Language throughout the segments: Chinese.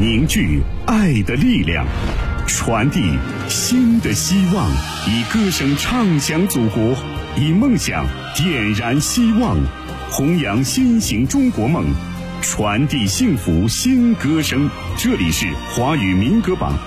凝聚爱的力量，传递新的希望，以歌声唱响祖国，以梦想点燃希望，弘扬新型中国梦，传递幸福新歌声。这里是华语民歌榜。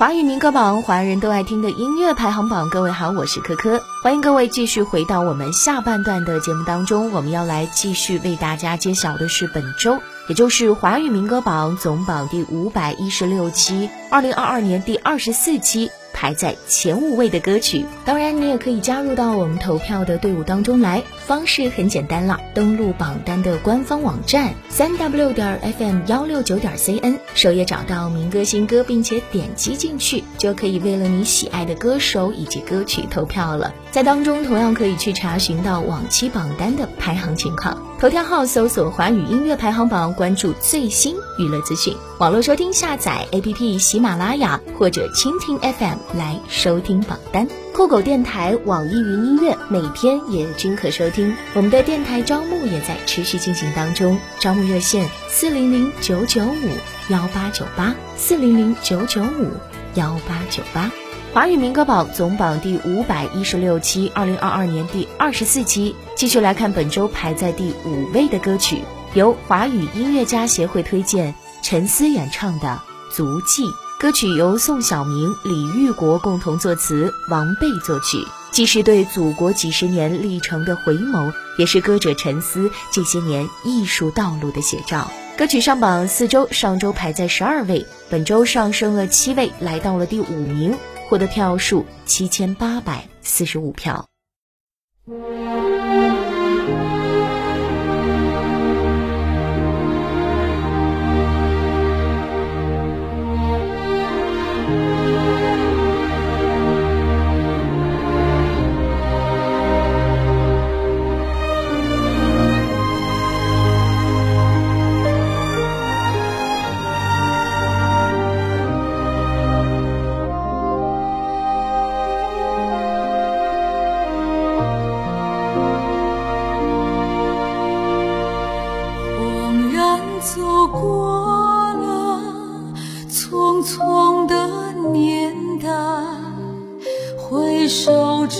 华语民歌榜，华人都爱听的音乐排行榜。各位好，我是珂珂，欢迎各位继续回到我们下半段的节目当中。我们要来继续为大家揭晓的是本周，也就是华语民歌榜总榜第五百一十六期，二零二二年第二十四期。排在前五位的歌曲，当然你也可以加入到我们投票的队伍当中来。方式很简单了，登录榜单的官方网站三 w 点 fm 幺六九点 cn，首页找到民歌新歌，并且点击进去，就可以为了你喜爱的歌手以及歌曲投票了。在当中同样可以去查询到往期榜单的排行情况。头条号搜索华语音乐排行榜，关注最新娱乐资讯。网络收听下载 APP 喜马拉雅或者蜻蜓 FM 来收听榜单。酷狗电台、网易云音乐每天也均可收听。我们的电台招募也在持续进行当中，招募热线四零零九九五幺八九八四零零九九五幺八九八。华语民歌榜总榜第五百一十六期，二零二二年第二十四期。继续来看本周排在第五位的歌曲，由华语音乐家协会推荐，陈思演唱的《足迹》。歌曲由宋晓明、李玉国共同作词，王贝作曲，既是对祖国几十年历程的回眸，也是歌者沉思这些年艺术道路的写照。歌曲上榜四周，上周排在十二位，本周上升了七位，来到了第五名。获得票数七千八百四十五票。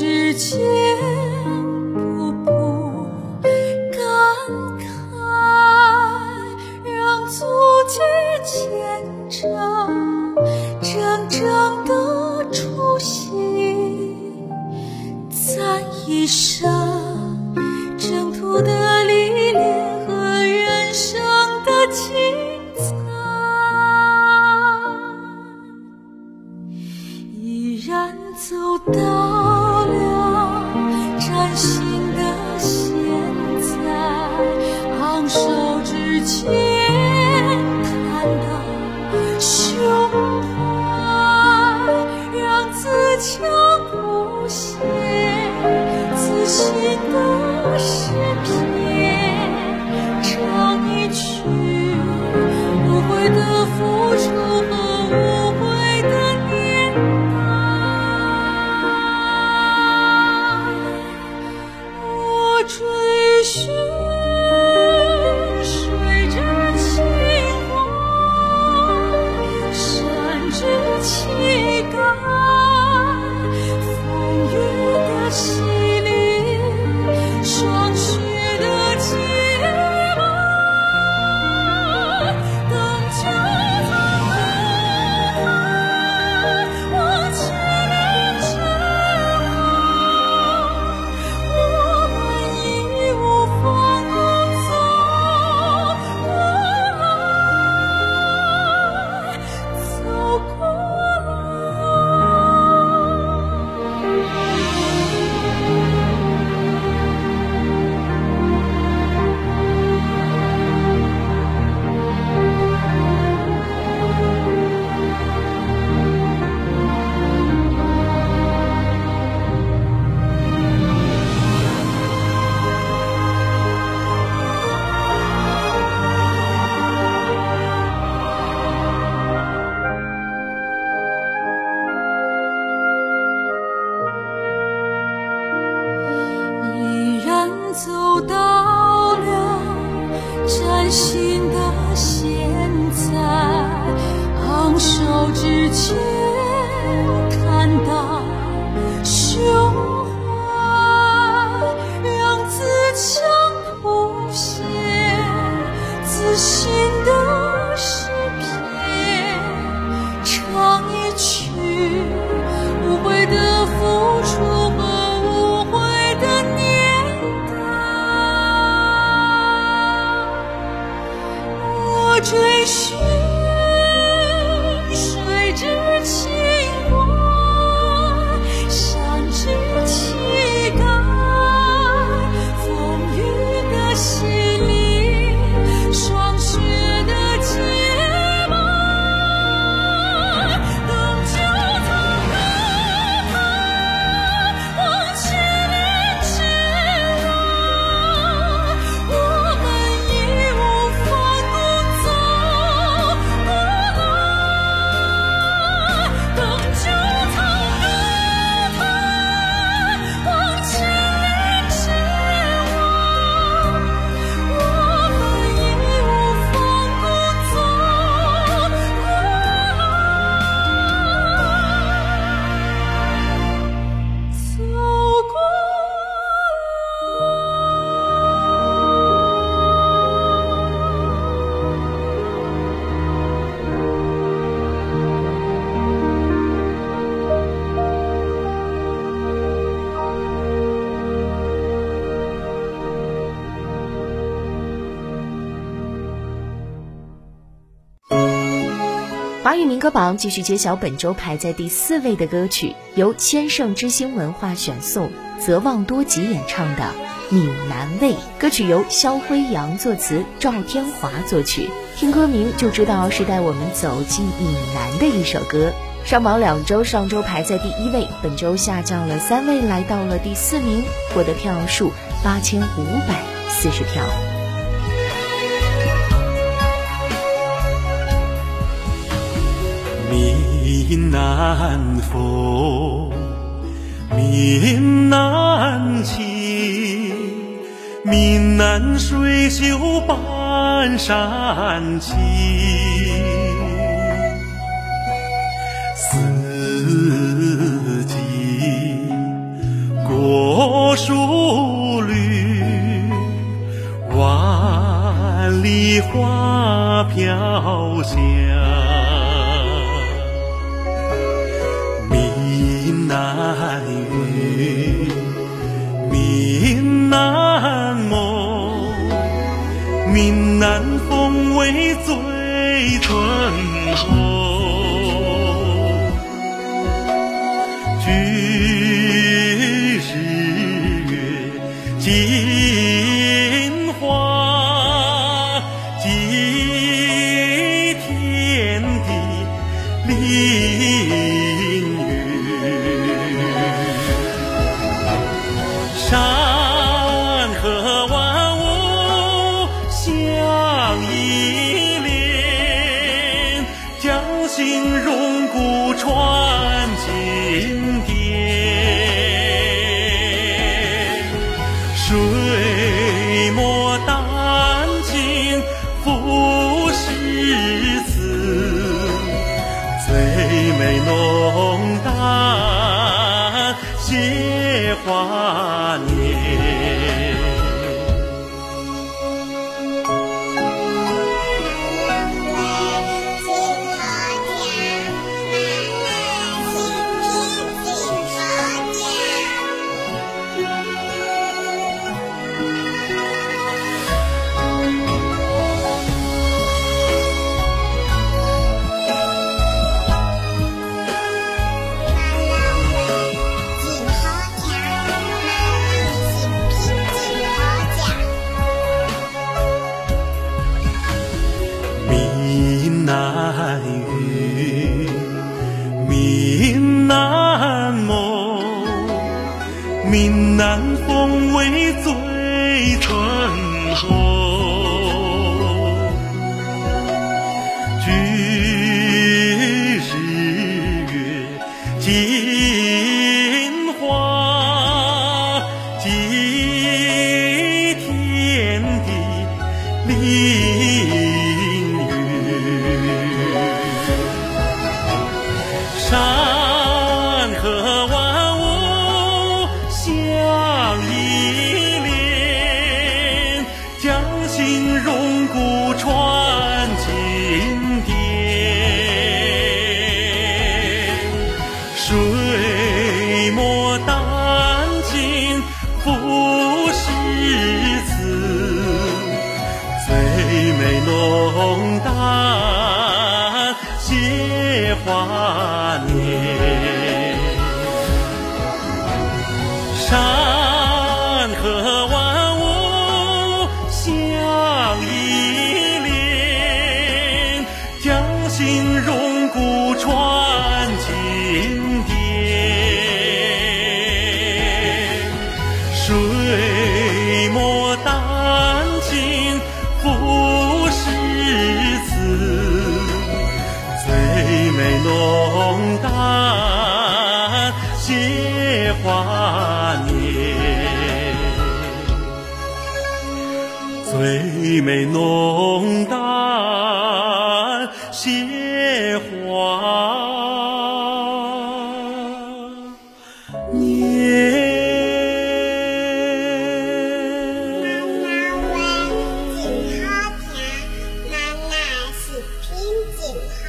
世界，puta. 华语民歌榜继续揭晓本周排在第四位的歌曲，由千盛之星文化选送，泽望多吉演唱的《闽南味》。歌曲由肖辉阳作词，赵天华作曲。听歌名就知道是带我们走进闽南的一首歌。上榜两周，上周排在第一位，本周下降了三位，来到了第四名，获得票数八千五百四十票。闽南风，闽南情，闽南水秀半山青。四季果树绿，万里花飘香。闽南梦，闽南风味最醇厚。最美浓淡写华年。奶奶温静好听，奶奶是品静好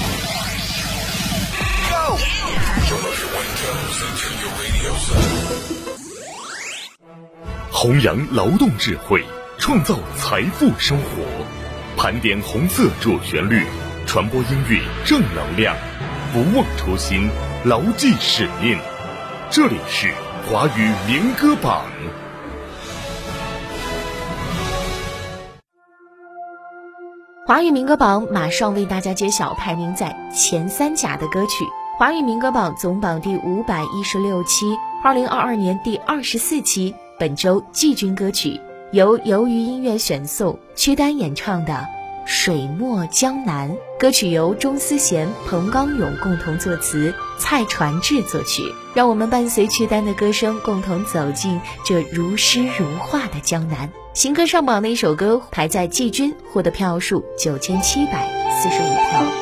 弘扬劳动智慧，创造财富生活，盘点红色主旋律，传播音乐正能量，不忘初心，牢记使命。这里是华语民歌榜。华语民歌榜马上为大家揭晓排名在前三甲的歌曲。华语民歌榜总榜第五百一十六期，二零二二年第二十四期，本周季军歌曲由鱿鱼音乐选送，屈丹演唱的《水墨江南》。歌曲由钟思贤、彭刚勇共同作词，蔡传志作曲。让我们伴随屈丹的歌声，共同走进这如诗如画的江南。新歌上榜的一首歌排在季军，获得票数九千七百四十五票。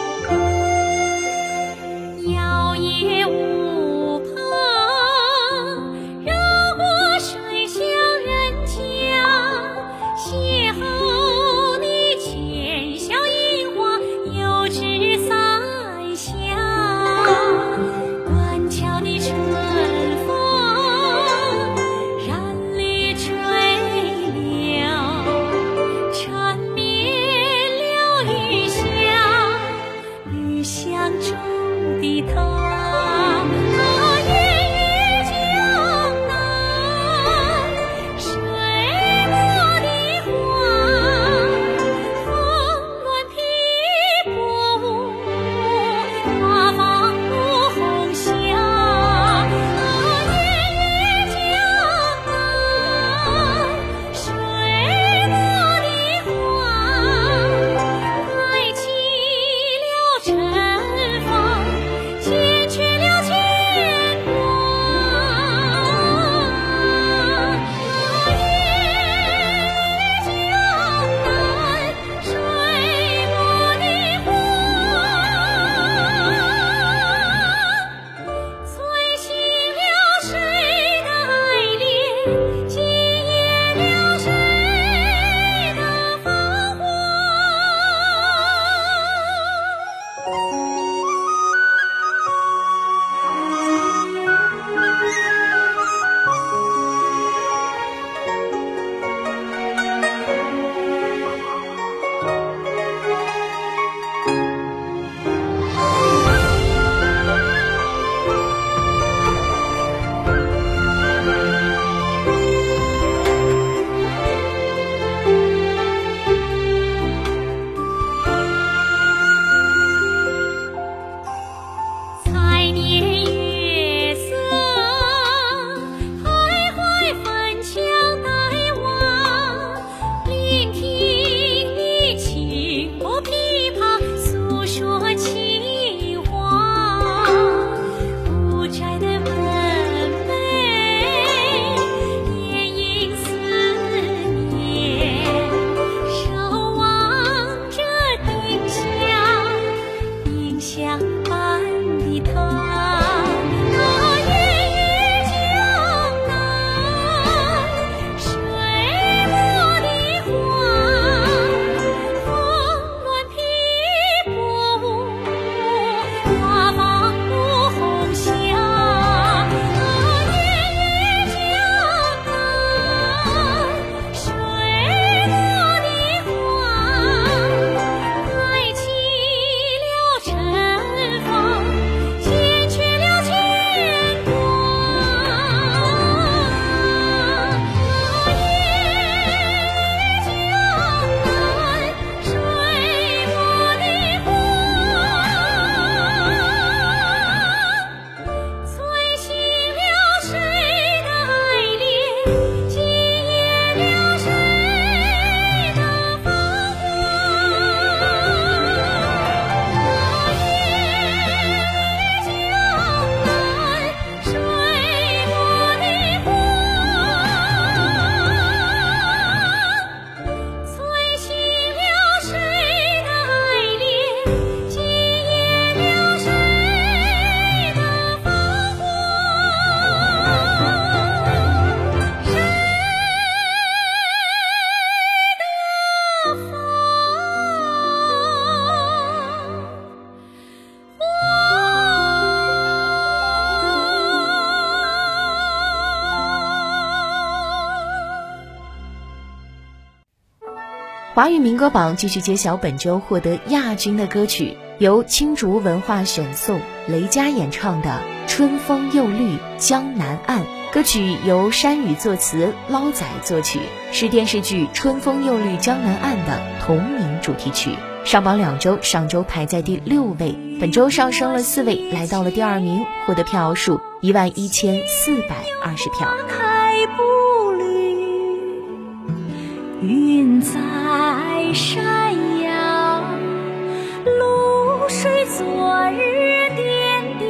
华语民歌榜继续揭晓本周获得亚军的歌曲，由青竹文化选送，雷佳演唱的《春风又绿江南岸》。歌曲由山雨作词，捞仔作曲，是电视剧《春风又绿江南岸》的同名主题曲。上榜两周，上周排在第六位，本周上升了四位，来到了第二名，获得票数一万一千四百二十票。云在山腰，露水昨日点滴，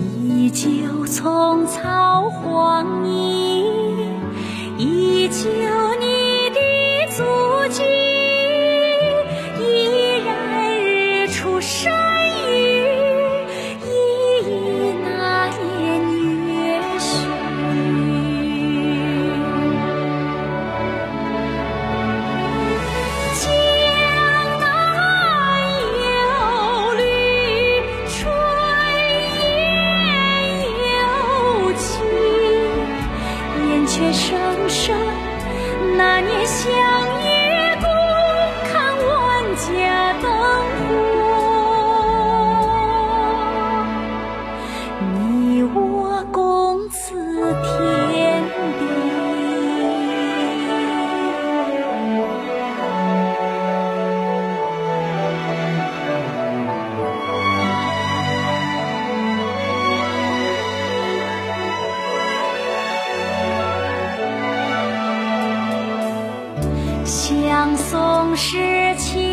依旧葱草黄泥，依旧相送时期，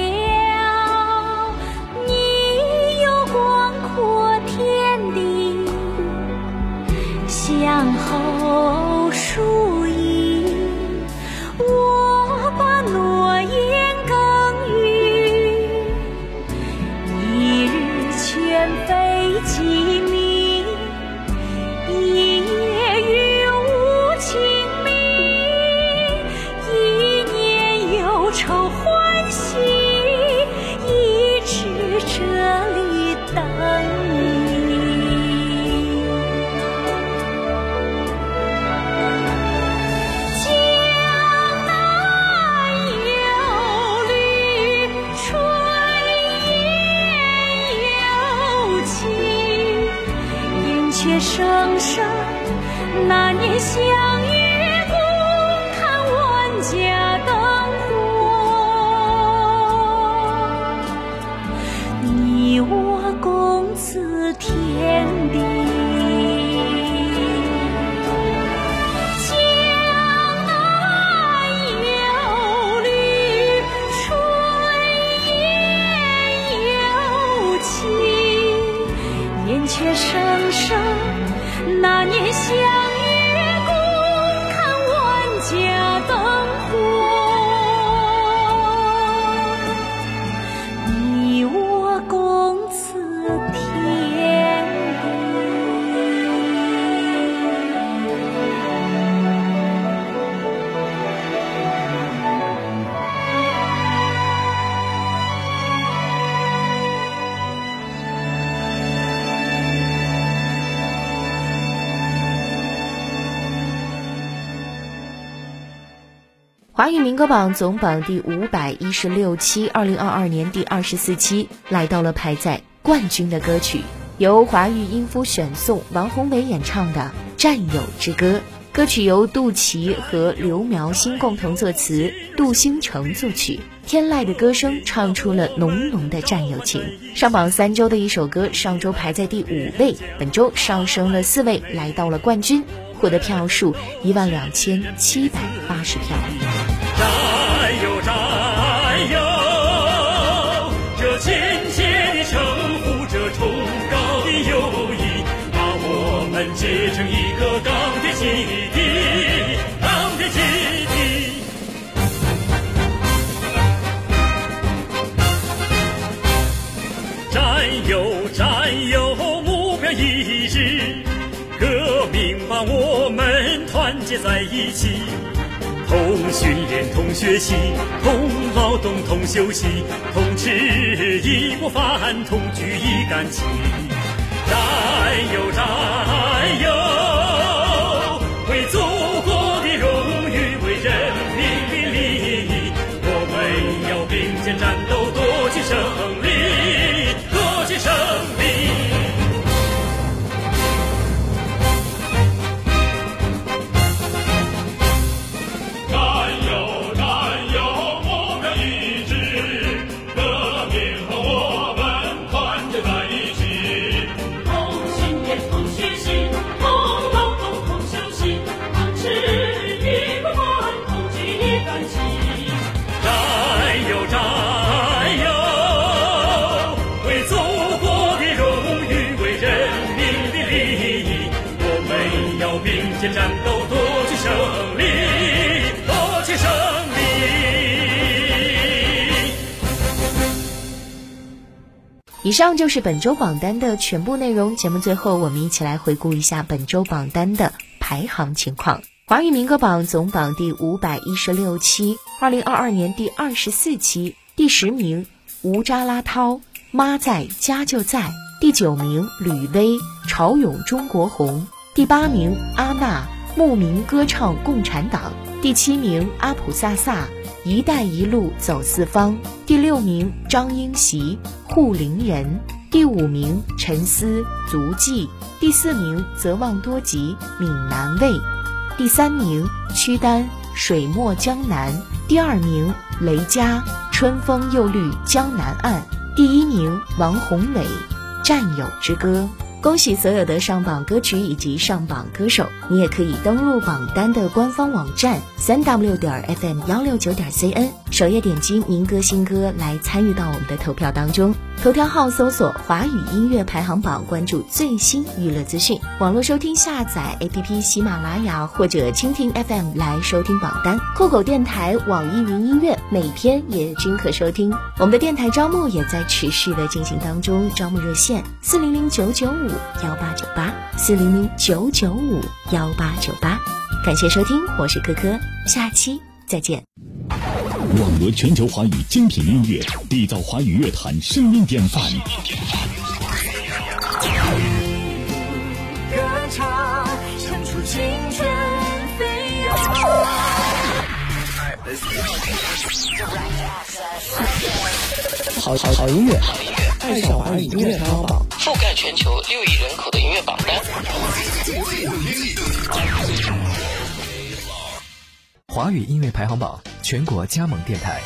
相华语民歌榜总榜第五百一十六期，二零二二年第二十四期，来到了排在冠军的歌曲，由华语音符选送，王宏伟演唱的《战友之歌》。歌曲由杜琪和刘苗新共同作词，杜星成作曲。天籁的歌声唱出了浓浓的战友情。上榜三周的一首歌，上周排在第五位，本周上升了四位，来到了冠军，获得票数一万两千七百八十票。结在一起，同训练、同学习、同劳动、同休息，同吃一锅饭，同举一杆旗。战友，战友，为祖国的荣誉，为人民的利益，我们要并肩战斗。以上就是本周榜单的全部内容。节目最后，我们一起来回顾一下本周榜单的排行情况。华语民歌榜总榜第五百一十六期，二零二二年第二十四期，第十名吴扎拉涛，妈在家就在；第九名吕薇，潮涌中国红；第八名阿娜，牧民歌唱共产党；第七名阿普萨萨，一带一路走四方；第六名张英席，护林人；第五名陈思，足迹；第四名泽望多吉，闽南味；第三名屈丹，水墨江南；第二名雷佳，春风又绿江南岸；第一名王宏伟，战友之歌。恭喜所有的上榜歌曲以及上榜歌手！你也可以登录榜单的官方网站三 w 点 fm 幺六九点 cn，首页点击民歌新歌来参与到我们的投票当中。头条号搜索“华语音乐排行榜”，关注最新娱乐资讯。网络收听下载 APP 喜马拉雅或者蜻蜓 FM 来收听榜单。酷狗电台、网易云音乐每天也均可收听。我们的电台招募也在持续的进行当中，招募热线四零零九九五幺八九八四零零九九五幺八九八。感谢收听，我是科科，下期再见。网罗全球华语精品音乐，缔造华语乐坛声音典范。歌唱，唱出青春飞扬。好好好音乐，爱上华语音乐排行榜。覆盖全球六亿人口的音乐榜单。华语音乐排行榜全国加盟电台：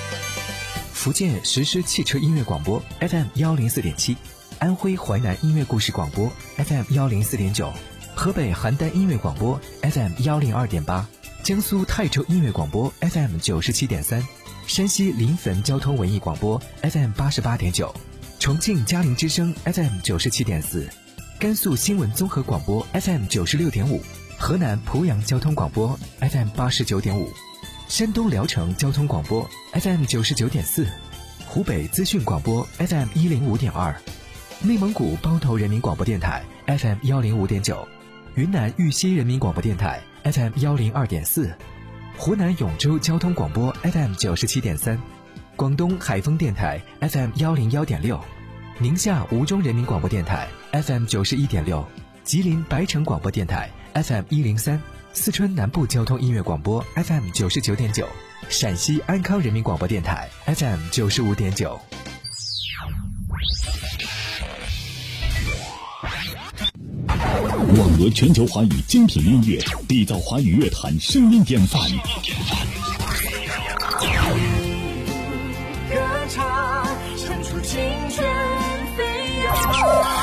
福建实施汽车音乐广播 FM 幺零四点七，安徽淮南音乐故事广播 FM 幺零四点九，河北邯郸音乐广播 FM 幺零二点八，江苏泰州音乐广播 FM 九十七点三，山西临汾交通文艺广播 FM 八十八点九，重庆嘉陵之声 FM 九十七点四，甘肃新闻综合广播 FM 九十六点五。河南濮阳交通广播 FM 八十九点五，山东聊城交通广播 FM 九十九点四，湖北资讯广播 FM 一零五点二，内蒙古包头人民广播电台 FM 幺零五点九，云南玉溪人民广播电台 FM 幺零二点四，湖南永州交通广播 FM 九十七点三，广东海丰电台 FM 幺零幺点六，宁夏吴忠人民广播电台 FM 九十一点六，吉林白城广播电台。FM 一零三，四川南部交通音乐广播 FM 九十九点九，陕西安康人民广播电台 FM 九十五点九。网罗全球华语精品音乐，缔造华语乐坛声音典范。歌唱，唱出青春飞扬。